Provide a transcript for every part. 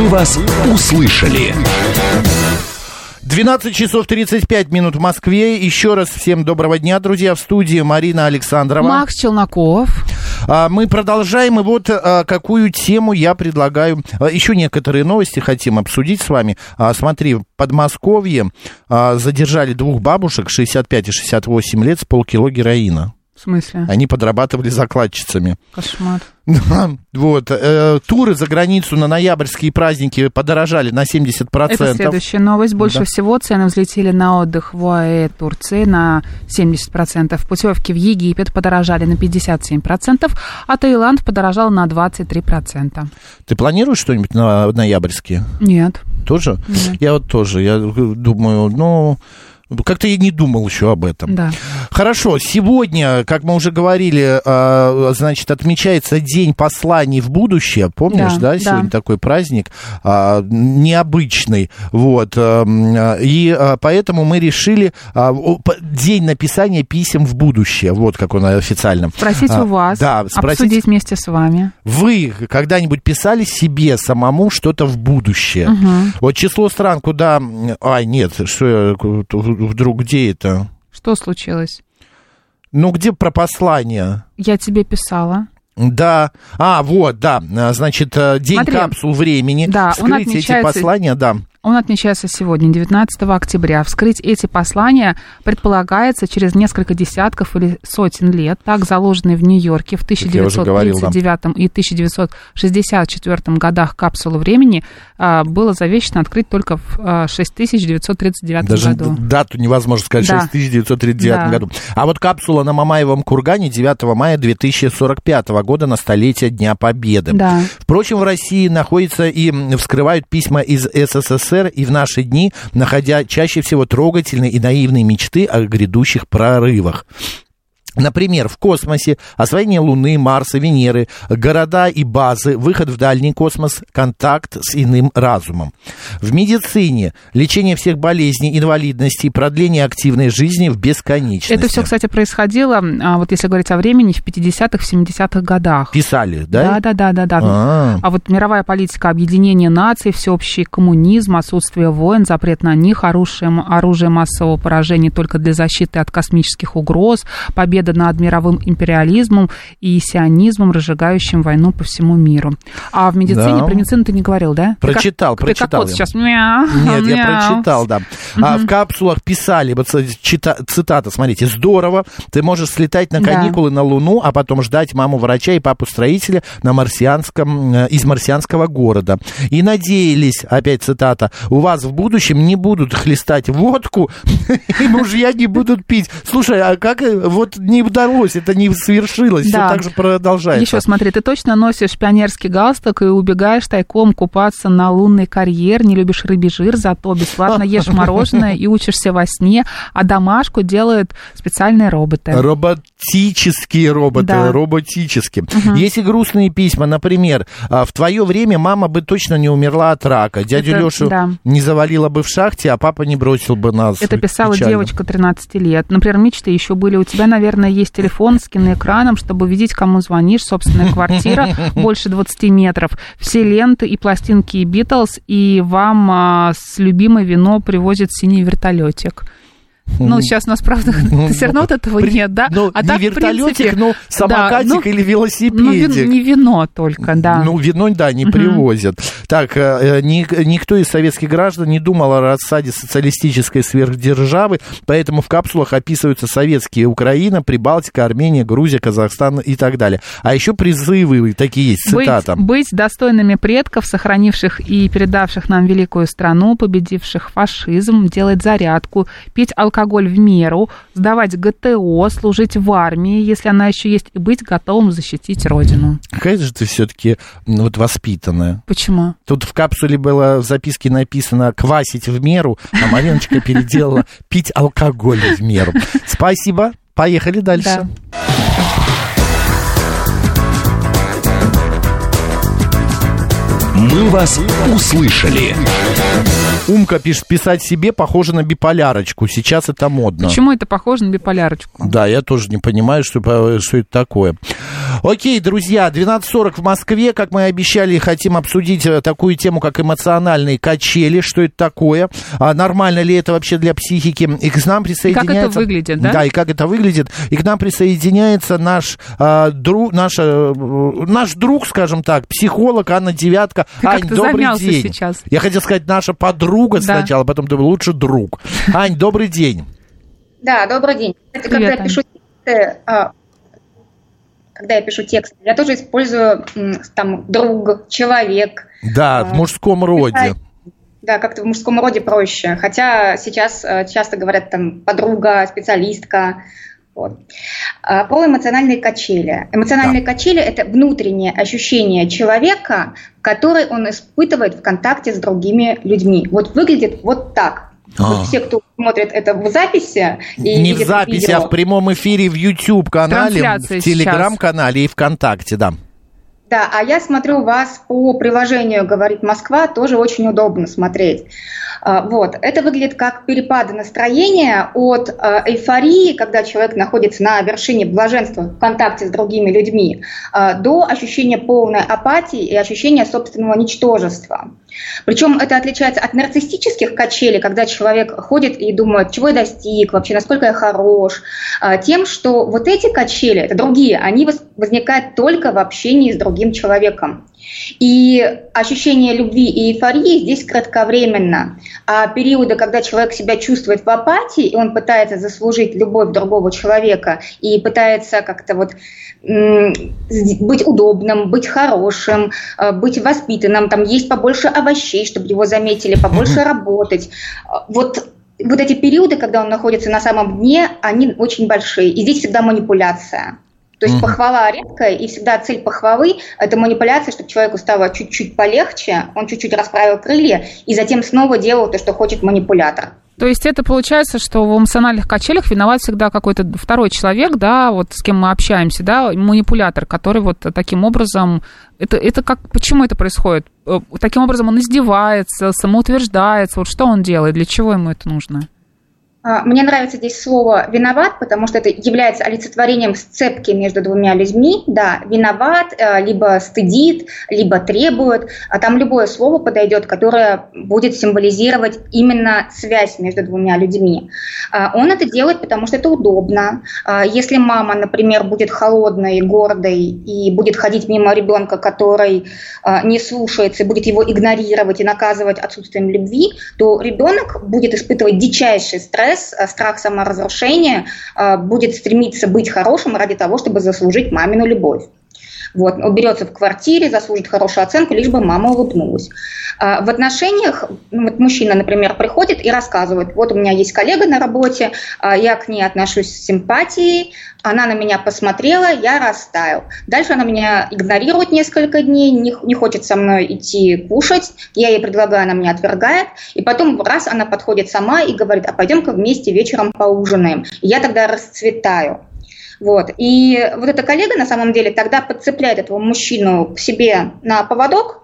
Мы вас услышали. 12 часов 35 минут в Москве. Еще раз всем доброго дня, друзья. В студии Марина Александрова. Макс Челноков. А, мы продолжаем. И вот а, какую тему я предлагаю. А, еще некоторые новости хотим обсудить с вами. Смотри, в Подмосковье задержали двух бабушек 65 и 68 лет с полкило героина. В смысле? Они подрабатывали закладчицами. Кошмар. Вот. Э, туры за границу на ноябрьские праздники подорожали на 70%. Это следующая новость. Больше Да. всего цены взлетели на отдых в ОАЭ Турции на 70%. Путевки в Египет подорожали на 57%, а Таиланд подорожал на 23%. Ты планируешь что-нибудь на ноябрьские? Нет. Тоже? Нет. Я вот тоже. Я думаю, ну... Как-то я не думал еще об этом. Да. Хорошо, сегодня, как мы уже говорили, а, значит, отмечается День посланий в будущее. Помнишь, да? Да, Сегодня да. такой праздник а, необычный. Вот. а, И а, поэтому мы решили День написания писем в будущее. Вот как он официально. Спросить у вас, Да, спросить. обсудить вместе с вами. Вы когда-нибудь писали себе самому что-то в будущее? Вот число стран, куда... Ай, нет, что я вдруг где это? Что случилось? Ну, где про послание? Я тебе писала. Да. А, вот, да. Значит, э, день Смотри. капсул времени. Да, он Вскрыть эти отмечается- послания, да. Он отмечается сегодня, 19 октября. Вскрыть эти послания предполагается через несколько десятков или сотен лет. Так заложенные в Нью-Йорке в я уже говорил, да. 1939 и 1964 годах капсулы времени а, было завещено открыть только в а, 6939 Даже году. дату невозможно сказать, Да. 6939 Да. году. А вот капсула на Мамаевом кургане 9 мая 2045 года на столетие Дня Победы. Да. Впрочем, в России находятся и вскрывают письма из СССР и в наши дни, находя чаще всего трогательные и наивные мечты о грядущих прорывах. Например, в космосе освоение Луны, Марса, Венеры, города и базы, выход в дальний космос, контакт с иным разумом. В медицине лечение всех болезней, инвалидностей, продление активной жизни в бесконечности. Это все, кстати, происходило, а, вот если говорить о времени, в 50-х, 70-х годах. Писали, да? Да, да, да, да, да. А. А вот мировая политика объединения наций, всеобщий коммунизм, отсутствие войн, запрет на них, оружие, оружие массового поражения только для защиты от космических угроз, победа над мировым империализмом и сионизмом, разжигающим войну по всему миру. А в медицине, Да. про медицину ты не говорил, да? Ты как- Прочитал, ты как прочитал кот я. сейчас. Мяу, Нет, я мяу. прочитал, да. А в капсулах писали, вот чита- цитата, смотрите, здорово, ты можешь слетать на Да. каникулы на Луну, а потом ждать маму врача и папу строителя на марсианском, э, из марсианского города. И надеялись, опять цитата, у вас в будущем не будут хлестать водку, и мужья не будут пить. Слушай, а как э, вот не удалось, это не свершилось, все Да. так же продолжается. Еще смотри, ты точно носишь пионерский галстук и убегаешь тайком купаться на лунный карьер, не любишь рыбий жир, зато бесплатно ешь мороженое и учишься во сне, а домашку делают специальные роботы. Роботические роботы, Да. роботические. Если грустные письма, например, а, в твое время мама бы точно не умерла от рака, дядю Это- Лешу да. не завалила бы в шахте, а папа не бросил бы нас. Это писала Печально. девочка 13 лет. Например, мечты еще были. У тебя, наверное, есть телефон с киноэкраном, чтобы видеть, кому звонишь. Собственная квартира больше 20 метров. Все ленты и пластинки и Битлз. И вам а, с любимой вино привозит синий вертолетик. Ну, сейчас у нас, правда, все равно от этого При- нет, да? Ну, А не так, вертолетик, принципе, но самокатик да, ну, или Ну, велосипедик. вин- не вино только, да. Ну, вино, да, не привозят. Так, э, э, ни- никто из советских граждан не думал о рассаде социалистической сверхдержавы, поэтому в капсулах описываются советские Украина, Прибалтика, Армения, Грузия, Казахстан и так далее. А еще призывы такие есть, быть, цитата. быть достойными предков, сохранивших и передавших нам великую страну, победивших фашизм, делать зарядку, пить алкоголь в меру, сдавать ГТО, служить в армии, если она еще есть, и быть готовым защитить родину. Какая же ты все-таки вот воспитанная. Почему? Тут в капсуле было в записке написано «квасить в меру», а Мариночка переделала «пить алкоголь в меру». Спасибо. Поехали дальше. Да. «Мы вас услышали». Умка пишет, писать себе похоже на биполярочку. Сейчас это модно. Почему это похоже на биполярочку? Да, я тоже не понимаю, что, что это такое. Окей, друзья, 12.40 в Москве. Как мы и обещали, хотим обсудить э, такую тему, как эмоциональные качели. Что это такое? А нормально ли это вообще для психики? И к нам присоединяется... И как это выглядит, да? Да, и как это выглядит. И к нам присоединяется наш, а, друг, наш, а, наш друг, скажем так, психолог Анна Девятка. Ты Ань, добрый день. Сейчас. Я хотел сказать наша подруга да. сначала, потом думаю, лучше друг. Ань, добрый день. Да, добрый день. Привет, когда я пишу а, когда я пишу текст, я тоже использую там друг, человек. Да, в мужском роде. Да, как-то в мужском роде проще. Хотя сейчас э, часто говорят там подруга, специалистка. А, про эмоциональные качели. Эмоциональные да. качели – это внутреннее ощущение человека, которое он испытывает в контакте с другими людьми. Вот выглядит вот так. А. Вот все, кто смотрит это в записи. И Не в записи, видео, а в прямом эфире в YouTube-канале, в Телеграм-канале и ВКонтакте, да. Да, а я смотрю вас по приложению «Говорит Москва», тоже очень удобно смотреть. А, вот. Это выглядит как перепады настроения от а, эйфории, когда человек находится на вершине блаженства в контакте с другими людьми, а, до ощущения полной апатии и ощущения собственного ничтожества. Причем это отличается от нарциссических качелей, когда человек ходит и думает, чего я достиг, вообще насколько я хорош, тем, что вот эти качели, это другие, они возникают только в общении с другим человеком. И ощущение любви и эйфории здесь кратковременно. А периоды, когда человек себя чувствует в апатии, и он пытается заслужить любовь другого человека, и пытается как-то вот быть удобным, быть хорошим, э, быть воспитанным, там есть побольше овощей, чтобы его заметили, побольше работать. Вот вот эти периоды, когда он находится на самом дне, они очень большие. И здесь всегда манипуляция. То есть mm похвала редкая, и всегда цель похвалы – это манипуляция, чтобы человеку стало чуть-чуть полегче, он чуть-чуть расправил крылья, и затем снова делал то, что хочет манипулятор. То есть это получается, что в эмоциональных качелях виноват всегда какой-то второй человек, да, вот с кем мы общаемся, да, манипулятор, который вот таким образом, это, это как, почему это происходит? Э, таким образом он издевается, самоутверждается, вот что он делает, для чего ему это нужно? А, мне нравится здесь слово «виноват», потому что это является олицетворением сцепки между двумя людьми. Да, виноват, э, либо стыдит, либо требует. А там любое слово подойдет, которое будет символизировать именно связь между двумя людьми. А, он это делает, потому что это удобно. А, если мама, например, будет холодной, гордой и будет ходить мимо ребенка, который не слушается, будет его игнорировать и наказывать отсутствием любви, то ребенок будет испытывать дичайший стресс, стресс, э, страх саморазрушения э, будет стремиться быть хорошим ради того, чтобы заслужить мамину любовь. Вот, уберется в квартире, заслужит хорошую оценку, лишь бы мама улыбнулась. А в отношениях ну, вот мужчина, например, приходит и рассказывает, вот у меня есть коллега на работе, а я к ней отношусь с симпатией, она на меня посмотрела, я растаял. Дальше она меня игнорирует несколько дней, не, не хочет со мной идти кушать, я ей предлагаю, она меня отвергает, и потом раз она подходит сама и говорит, а пойдем-ка вместе вечером поужинаем. Я тогда расцветаю. Вот. И вот эта коллега на самом деле тогда подцепляет этого мужчину к себе на поводок,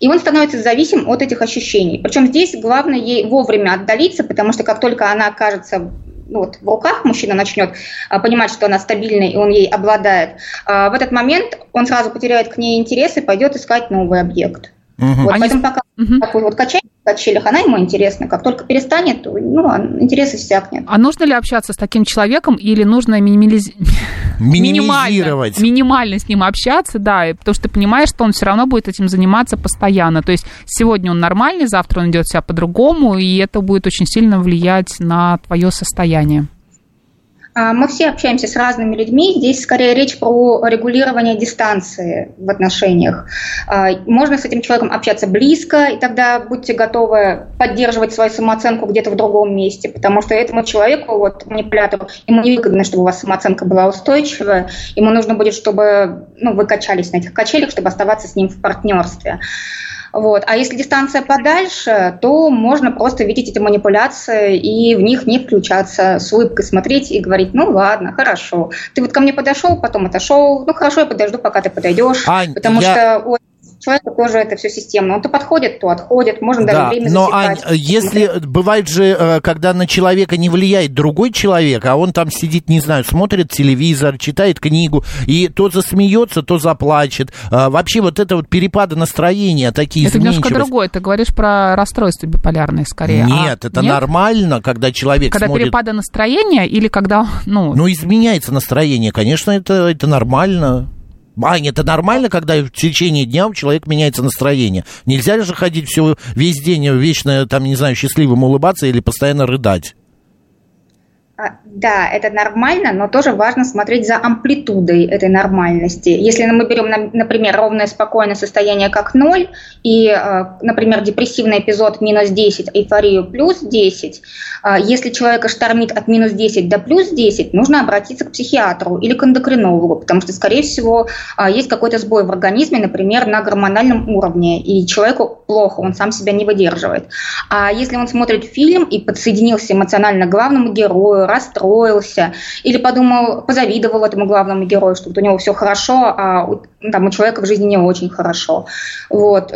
и он становится зависим от этих ощущений. Причем здесь главное ей вовремя отдалиться, потому что как только она окажется ну, вот, в руках, мужчина начнет а, понимать, что она стабильная, и он ей обладает, а, в этот момент он сразу потеряет к ней интерес и пойдет искать новый объект. Угу. Вот, Они... Поэтому пока угу. такой вот качает в качелях, она ему интересна. Как только перестанет, то ну, интерес иссякнет. А нужно ли общаться с таким человеком или нужно минимализ... минимизировать? Минимально, минимально с ним общаться, да, потому что ты понимаешь, что он все равно будет этим заниматься постоянно. То есть сегодня он нормальный, завтра он идет себя по-другому, и это будет очень сильно влиять на твое состояние. А, мы все общаемся с разными людьми. Здесь скорее речь про регулирование дистанции в отношениях. А, можно с этим человеком общаться близко, и тогда будьте готовы поддерживать свою самооценку где-то в другом месте, потому что этому человеку, вот манипулятору, ему не выгодно, чтобы у вас самооценка была устойчивая. Ему нужно будет, чтобы ну, вы качались на этих качелях, чтобы оставаться с ним в партнерстве. Вот. А если дистанция подальше, то можно просто видеть эти манипуляции и в них не включаться, с улыбкой смотреть и говорить, ну ладно, хорошо. Ты вот ко мне подошел, потом отошел, ну хорошо, я подожду, пока ты подойдешь. Ань, потому я... что человека тоже это все системно. Он то подходит, то отходит, можно даже Да, время но засекать. Ань, если бывает же, э, когда на человека не влияет другой человек, а он там сидит, не знаю, смотрит телевизор, читает книгу, и то засмеется, то заплачет. А, Вообще вот это вот перепады настроения, такие Это немножко другое. Ты говоришь про расстройство биполярное скорее. А Нет, это нет? нормально, когда человек Когда смотрит... перепады настроения или когда, ну, Ну, изменяется настроение, конечно, это, это нормально. Ань, это нормально, когда в течение дня у человека меняется настроение. Нельзя же ходить все, весь день вечно, там, не знаю, счастливым улыбаться или постоянно рыдать. А, Да, это нормально, но тоже важно смотреть за амплитудой этой нормальности. Если мы берем, на- например, ровное спокойное состояние как ноль, и, э, например, депрессивный эпизод минус 10, эйфорию плюс 10, а, если человека штормит от минус 10 до плюс 10, нужно обратиться к психиатру или к эндокринологу, потому что, скорее всего, а, есть какой-то сбой в организме, например, на гормональном уровне, и человеку плохо, он сам себя не выдерживает. А если он смотрит фильм и подсоединился эмоционально к главному герою, расстроился, или подумал, позавидовал этому главному герою, что вот у него все хорошо, а у, ну, там, у человека в жизни не очень хорошо, вот,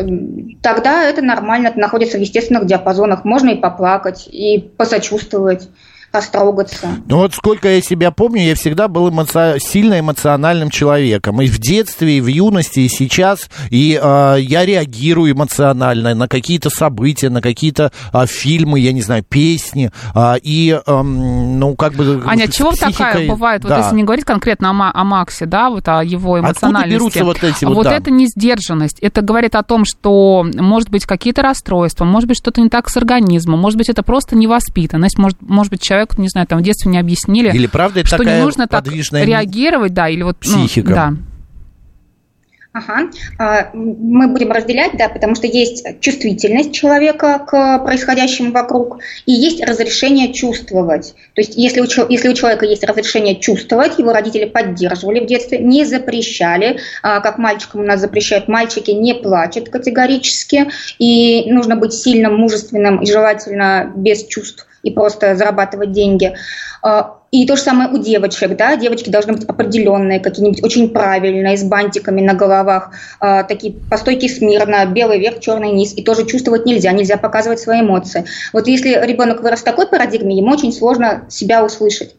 тогда это нормально, это находится в естественных диапазонах, можно и поплакать, и посочувствовать, растрогаться. Ну вот сколько я себя помню, я всегда был эмоци- сильно эмоциональным человеком. И в детстве, и в юности, и сейчас. И э, я реагирую эмоционально на какие-то события, на какие-то а, фильмы, я не знаю, песни. А, и, эм, ну, как бы... Аня, с чего психикой- такая бывает, вот да. если не говорить конкретно о, Ма- о Максе, да, вот о его эмоциональности. берутся вот эти вот, Вот да. это не сдержанность. Это говорит о том, что может быть какие-то расстройства, может быть что-то не так с организмом, может быть это просто невоспитанность, может, может быть человеку, не знаю, там в детстве не объяснили, Или правда это что такая не нужно так реагировать, да, или вот... ну, психика? да. Ага. А, Мы будем разделять, да, потому что есть чувствительность человека к происходящему вокруг, и есть разрешение чувствовать. То есть если у, если у человека есть разрешение чувствовать, его родители поддерживали в детстве, не запрещали, а, как мальчикам у нас запрещают, мальчики не плачут категорически, и нужно быть сильным, мужественным и желательно без чувств и просто зарабатывать деньги. А, И то же самое у девочек, да, девочки должны быть определенные, какие-нибудь очень правильные, с бантиками на головах, а, такие по стойке смирно, белый верх, черный низ, и тоже чувствовать нельзя, нельзя показывать свои эмоции. Вот если ребенок вырос в такой парадигме, ему очень сложно себя услышать.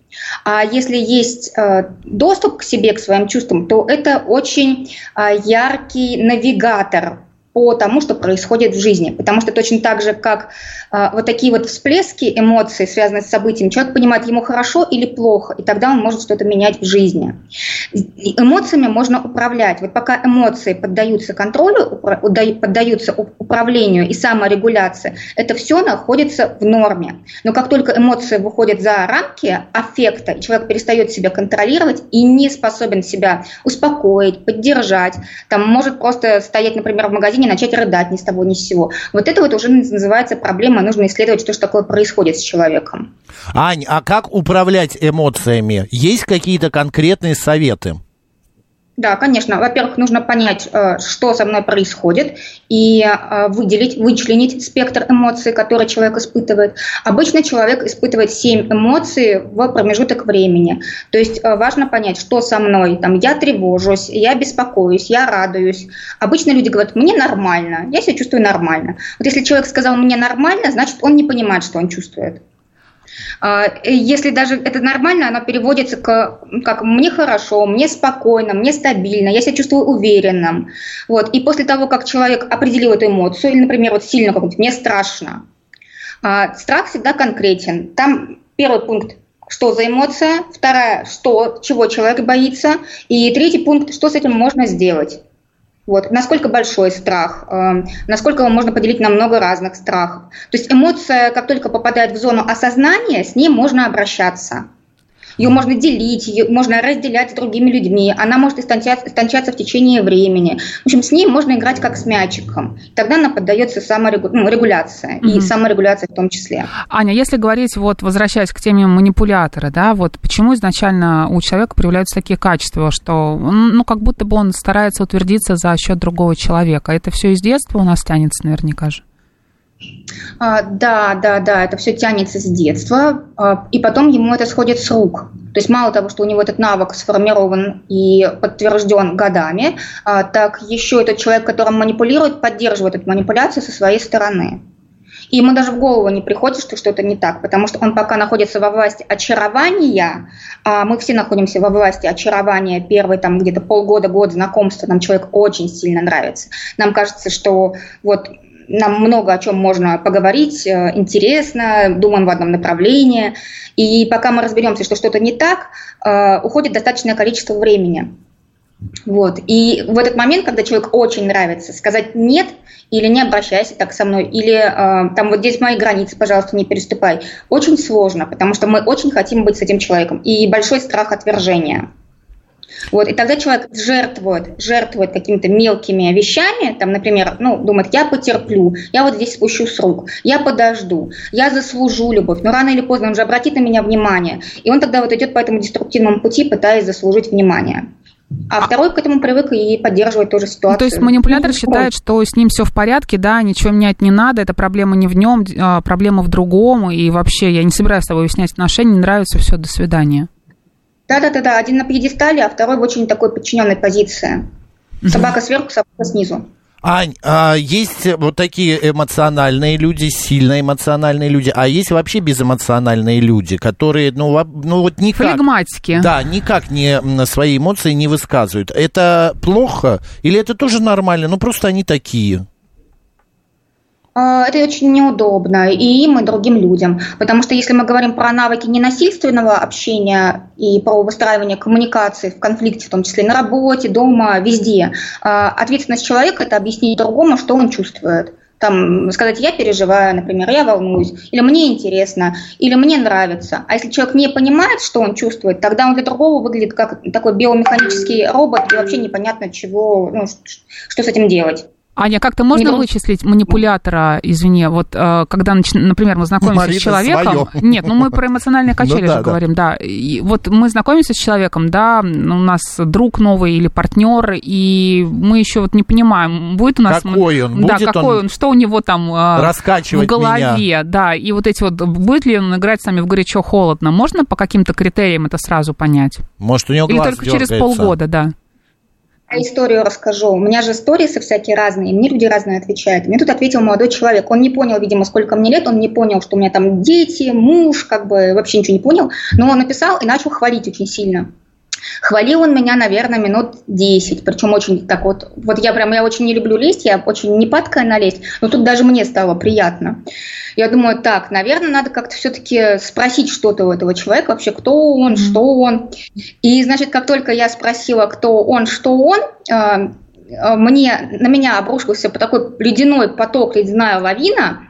А если есть э, доступ к себе, к своим чувствам, то это очень а, яркий навигатор по тому, что происходит в жизни. Потому что точно так же, как а, вот такие вот всплески эмоций, связанные с событием, человек понимает, ему хорошо или плохо, и тогда он может что-то менять в жизни. Эмоциями можно управлять. Вот пока эмоции поддаются контролю, поддаются управлению и саморегуляции, это все находится в норме. Но как только эмоции выходят за рамки аффекта, человек перестает себя контролировать и не способен себя успокоить, поддержать, там может просто стоять, например, в магазине начать рыдать ни с того ни с сего. Вот это вот уже называется проблема, нужно исследовать, что же такое происходит с человеком. Ань, а как управлять эмоциями? Есть какие-то конкретные советы? Да, конечно. Во-первых, нужно понять, э, что со мной происходит, и э, выделить, вычленить спектр эмоций, которые человек испытывает. Обычно человек испытывает 7 эмоций в промежуток времени. То есть э, важно понять, что со мной. Там, я тревожусь, я беспокоюсь, я радуюсь. Обычно люди говорят, мне нормально, я себя чувствую нормально. Вот если человек сказал, мне нормально, значит, он не понимает, что он чувствует. А, э, Если даже это нормально, оно переводится к, как мне хорошо, мне спокойно, мне стабильно, я себя чувствую уверенным. Вот. И после того, как человек определил эту эмоцию, или, например, вот сильно какой-нибудь, мне страшно, а, страх всегда конкретен. Там первый пункт что за эмоция, вторая, что, чего человек боится, и третий пункт, что с этим можно сделать. Вот. Насколько большой страх, э, насколько его можно поделить на много разных страхов. То есть эмоция, как только попадает в зону осознания, с ней можно обращаться. Ее можно делить, ее можно разделять с другими людьми. Она может истончаться, истончаться в течение времени. В общем, с ней можно играть как с мячиком. Тогда она поддается саморегуляции. И Мгм. саморегуляция в том числе. Аня, если говорить, вот возвращаясь к теме манипулятора, да, вот почему изначально у человека проявляются такие качества, что, ну, как будто бы он старается утвердиться за счет другого человека. Это все из детства у нас тянется наверняка же. А, да, да, да, это все тянется с детства, а, и потом ему это сходит с рук. То есть мало того, что у него этот навык сформирован и подтвержден годами, а, так еще этот человек, которым манипулирует, поддерживает эту манипуляцию со своей стороны. И ему даже в голову не приходит, что что-то не так, потому что он пока находится во власти очарования, а мы все находимся во власти очарования первые там где-то полгода, год знакомства, нам человек очень сильно нравится. Нам кажется, что вот нам много о чем можно поговорить, э, интересно, думаем в одном направлении. И пока мы разберемся, что что-то не так, э, уходит достаточное количество времени. Вот. И в этот момент, когда человек очень нравится, сказать нет или не обращайся так со мной, или э, там вот здесь мои границы, пожалуйста, не переступай, очень сложно, потому что мы очень хотим быть с этим человеком. И большой страх отвержения. Вот, и тогда человек жертвует, жертвует какими-то мелкими вещами, там, например, ну, думает, я потерплю, я вот здесь спущу с рук, я подожду, я заслужу любовь, но рано или поздно он же обратит на меня внимание, и он тогда вот идет по этому деструктивному пути, пытаясь заслужить внимание. А второй к этому привык и поддерживает тоже ситуацию. Ну, то есть манипулятор ну, считает, что с ним все в порядке, да, ничего менять не надо, это проблема не в нем, а проблема в другом, и вообще я не собираюсь с тобой выяснять отношения, не нравится, все, до свидания. Да-да-да, один на пьедестале, а второй в очень такой подчиненной позиции. Собака сверху, собака снизу. Ань, а есть вот такие эмоциональные люди, сильно эмоциональные люди, а есть вообще безэмоциональные люди, которые, ну, ну вот никак... Флегматики. Да, никак не свои эмоции не высказывают. Это плохо или это тоже нормально? Ну, просто они такие. А, это очень неудобно и им, и другим людям. Потому что если мы говорим про навыки ненасильственного общения и про выстраивание коммуникации в конфликте, в том числе на работе, дома, везде, а, ответственность человека – это объяснить другому, что он чувствует. Там сказать, я переживаю, например, я волнуюсь, или мне интересно, или мне нравится. А если человек не понимает, что он чувствует, тогда он для другого выглядит как такой биомеханический робот, и вообще непонятно, чего, ну, что с этим делать. Аня, как-то можно вычислить манипулятора, извини, вот э, когда, например, мы знакомимся Марина с человеком... Свое. Нет, ну мы про эмоциональные качели ну, да, же да. говорим, да. И вот мы знакомимся с человеком, да, у нас друг новый или партнер, и мы еще вот не понимаем, будет у нас... Какой он? Да, какой он, он, что у него там э, раскачивать в голове, меня. да. И вот эти вот, будет ли он играть с нами в горячо-холодно, можно по каким-то критериям это сразу понять? Может, у него Или только дергается. через полгода, да. Я историю расскажу. У меня же истории со всякие разные, мне люди разные отвечают. Мне тут ответил молодой человек. Он не понял, видимо, сколько мне лет, он не понял, что у меня там дети, муж, как бы вообще ничего не понял. Но он написал и начал хвалить очень сильно. Хвалил он меня, наверное, минут 10, причем очень так вот, вот я прям, я очень не люблю лезть, я очень не падкая на лезть, но тут даже мне стало приятно. Я думаю, так, наверное, надо как-то все-таки спросить что-то у этого человека, вообще, кто он, mm-hmm. что он. И, значит, как только я спросила, кто он, что он, э, э, мне, на меня обрушился такой ледяной поток, ледяная лавина,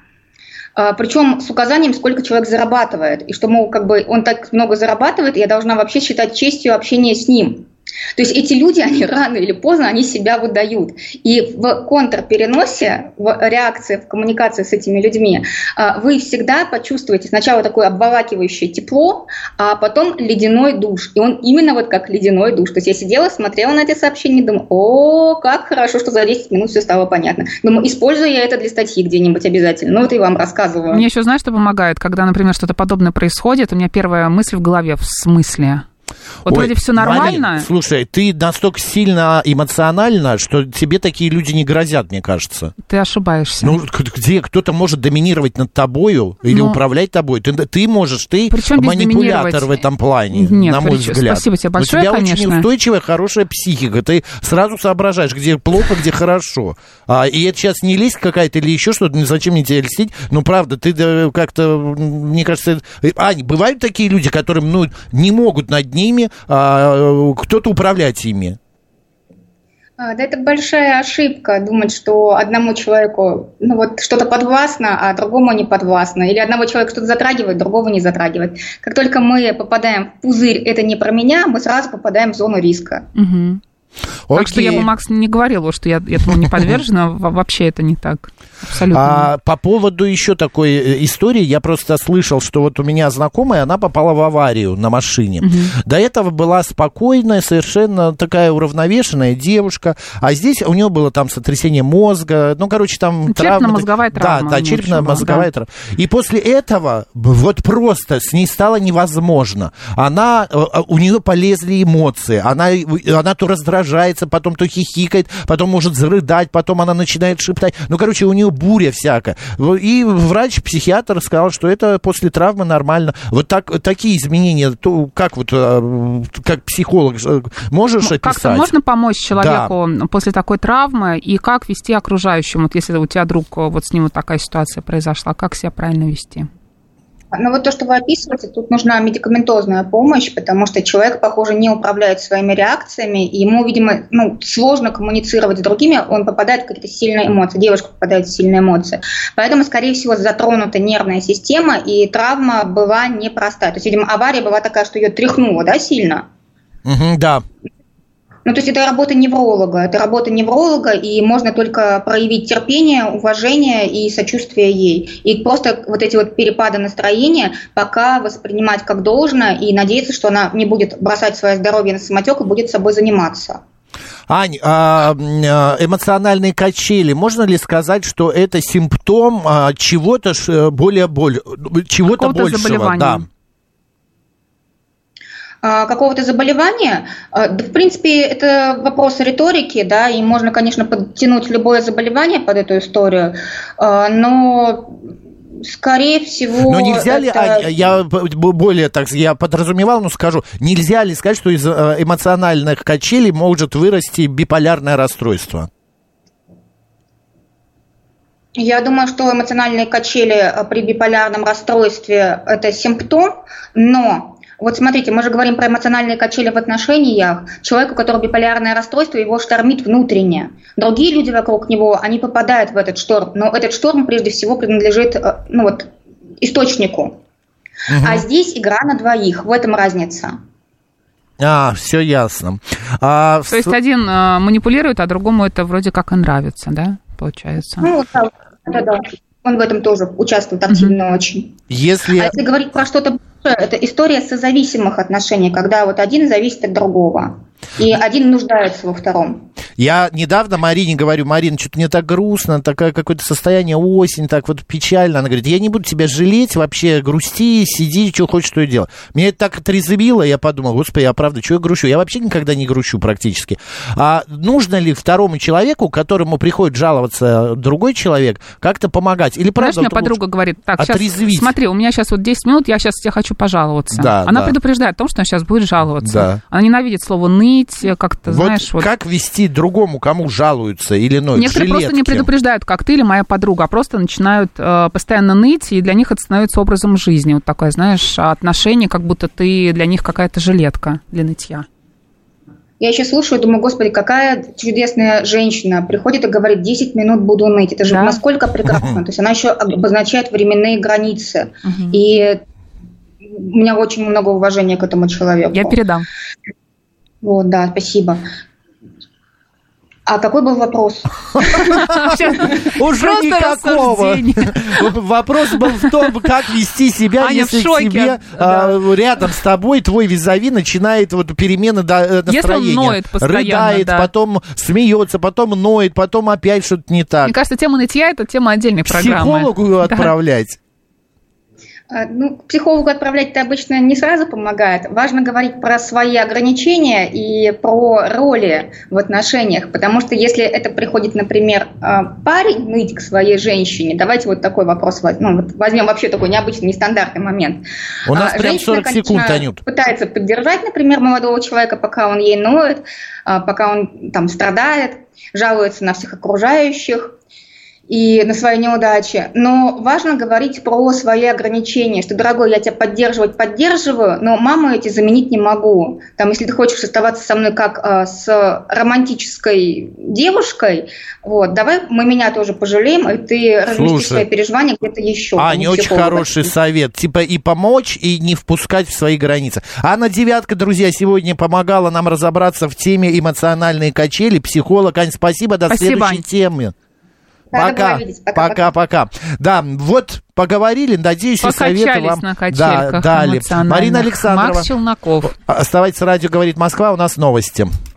причем с указанием, сколько человек зарабатывает, и что, мол, как бы он так много зарабатывает, я должна вообще считать честью общения с ним. То есть эти люди, они рано или поздно, они себя выдают. И в контрпереносе, в реакции, в коммуникации с этими людьми, а, вы всегда почувствуете сначала такое обволакивающее тепло, а потом ледяной душ. И он именно вот как ледяной душ. То есть я сидела, смотрела на эти сообщения, думаю, о, как хорошо, что за 10 минут все стало понятно. Думаю, использую я это для статьи где-нибудь обязательно. Ну вот и вам рассказываю. Мне еще, знаешь, что помогает? Когда, например, что-то подобное происходит, у меня первая мысль в голове, в смысле? Вот Ой, вроде все нормально. Марин, слушай, ты настолько сильно эмоционально, что тебе такие люди не грозят, мне кажется. Ты ошибаешься. Ну, где кто-то может доминировать над тобою или ну, управлять тобой. Ты, ты можешь, ты манипулятор в этом плане, Нет, на мой причем, взгляд. Спасибо тебе большое, У тебя конечно. очень устойчивая, хорошая психика. Ты сразу соображаешь, где плохо, где хорошо. А, и это сейчас не лезть какая-то или еще что-то, зачем мне тебя льстить? Ну, правда, ты как-то, мне кажется... Ань, бывают такие люди, которым, ну, не могут над ними а, кто-то управлять ими. А, да, это большая ошибка думать, что одному человеку ну, вот, что-то подвластно, а другому не подвластно. Или одного человека что-то затрагивает, другого не затрагивает. Как только мы попадаем в пузырь «это не про меня», мы сразу попадаем в зону риска. Угу. Так что я бы, Макс, не говорила, что я этому не подвержена. Вообще это не так. Абсолютно. А, по поводу еще такой э, истории, я просто слышал, что вот у меня знакомая, она попала в аварию на машине. Угу. До этого была спокойная, совершенно такая уравновешенная девушка, а здесь у нее было там сотрясение мозга, ну, короче, там Черепно-мозговая травма. Да, да, черепно-мозговая да. травма. И после этого вот просто с ней стало невозможно. Она, э, э, у нее полезли эмоции, она, она то раздражается, потом то хихикает, потом может зарыдать, потом она начинает шептать. Ну, короче, у нее буря всякая. И врач-психиатр сказал, что это после травмы нормально. Вот так, такие изменения, то как вот, э, как психолог, э, можешь описать? Как-то можно помочь человеку да. после такой травмы и как вести окружающим, вот если у тебя друг, вот с ним вот такая ситуация произошла, как себя правильно вести? Но вот то, что вы описываете, тут нужна медикаментозная помощь, потому что человек, похоже, не управляет своими реакциями, и ему, видимо, ну, сложно коммуницировать с другими, он попадает в какие-то сильные эмоции, девушка попадает в сильные эмоции. Поэтому, скорее всего, затронута нервная система, и травма была непростая. То есть, видимо, авария была такая, что ее тряхнуло, да, сильно? Угу, да. Ну, то есть это работа невролога, это работа невролога, и можно только проявить терпение, уважение и сочувствие ей. И просто вот эти вот перепады настроения пока воспринимать как должно и надеяться, что она не будет бросать свое здоровье на самотек и будет собой заниматься. Ань, а, а эмоциональные качели, можно ли сказать, что это симптом а, чего-то более боль, чего-то большего? Заболевания. Да. А, какого-то заболевания, а, да, в принципе, это вопрос риторики, да, и можно, конечно, подтянуть любое заболевание под эту историю, а, но скорее всего... Но нельзя это... ли, я более так, я подразумевал, но скажу, нельзя ли сказать, что из эмоциональных качелей может вырасти биполярное расстройство? Я думаю, что эмоциональные качели при биполярном расстройстве – это симптом, но вот смотрите, мы же говорим про эмоциональные качели в отношениях. Человек, у которого биполярное расстройство, его штормит внутренне. Другие люди вокруг него, они попадают в этот шторм, но этот шторм прежде всего принадлежит э, ну вот, источнику. Угу. А здесь игра на двоих, в этом разница. А, все ясно. А, То есть один э, манипулирует, а другому это вроде как и нравится, да, получается? Ну, да, да, да. Он в этом тоже участвует активно угу. очень. Если... А если говорить про что-то это история созависимых отношений, когда вот один зависит от другого. И один нуждается во втором. Я недавно Марине говорю, Марина, что-то мне так грустно, такое какое-то состояние осень, так вот печально. Она говорит, я не буду тебя жалеть, вообще грусти, сиди, что хочешь, что и делай. Меня это так отрезвило, я подумал, господи, я правда, что я грущу? Я вообще никогда не грущу практически. А нужно ли второму человеку, которому приходит жаловаться другой человек, как-то помогать? Или правда? Знаешь, у меня подруга говорит, так, отрезвить? сейчас, смотри, у меня сейчас вот 10 минут, я сейчас тебе хочу пожаловаться. Да, она да. предупреждает о том, что она сейчас будет жаловаться. Да. Она ненавидит слово «ны», ныть, как-то, вот знаешь... Вот как вести другому, кому жалуются или ноют? Некоторые жилетки. просто не предупреждают, как ты или моя подруга, а просто начинают э, постоянно ныть, и для них это становится образом жизни. Вот такое, знаешь, отношение, как будто ты для них какая-то жилетка для нытья. Я еще слушаю, думаю, господи, какая чудесная женщина. Приходит и говорит, 10 минут буду ныть. Это же да? насколько прекрасно. То есть она еще обозначает временные границы. Угу. И у меня очень много уважения к этому человеку. Я передам. Вот, да, спасибо. А какой был вопрос? Уже никакого. Вопрос был в том, как вести себя, если тебе а, рядом с тобой твой визави начинает вот перемены э, настроения. Рыдает, потом смеется, потом ноет, потом опять что-то не так. Мне кажется, тема нытья – это тема отдельной программы. Психологу отправлять. А, ну, к психологу отправлять это обычно не сразу помогает. Важно говорить про свои ограничения и про роли в отношениях, потому что если это приходит, например, а, парень ныть к своей женщине, давайте вот такой вопрос ну, вот возьмем вообще такой необычный, нестандартный момент. У нас а, прям Женщина, 40 конечно, секунд, Анют. Пытается поддержать, например, молодого человека, пока он ей ноет, пока он там страдает, жалуется на всех окружающих. И на свои неудачи. Но важно говорить про свои ограничения, что, дорогой, я тебя поддерживать поддерживаю, но маму эти заменить не могу. Там, если ты хочешь оставаться со мной как э, с романтической девушкой, вот, давай мы меня тоже пожалеем, и ты разместишь свои переживания где-то еще. А, не очень хороший совет. Типа и помочь, и не впускать в свои границы. Анна Девятка, друзья, сегодня помогала нам разобраться в теме эмоциональные качели. Психолог. Ань, спасибо. До Спасибо. следующей темы. Пока. Пока, пока. Да, вот поговорили, надеюсь, и советы вам на да, дали. Марина Александрова. Макс Челноков. Оставайтесь, радио говорит Москва, у нас новости.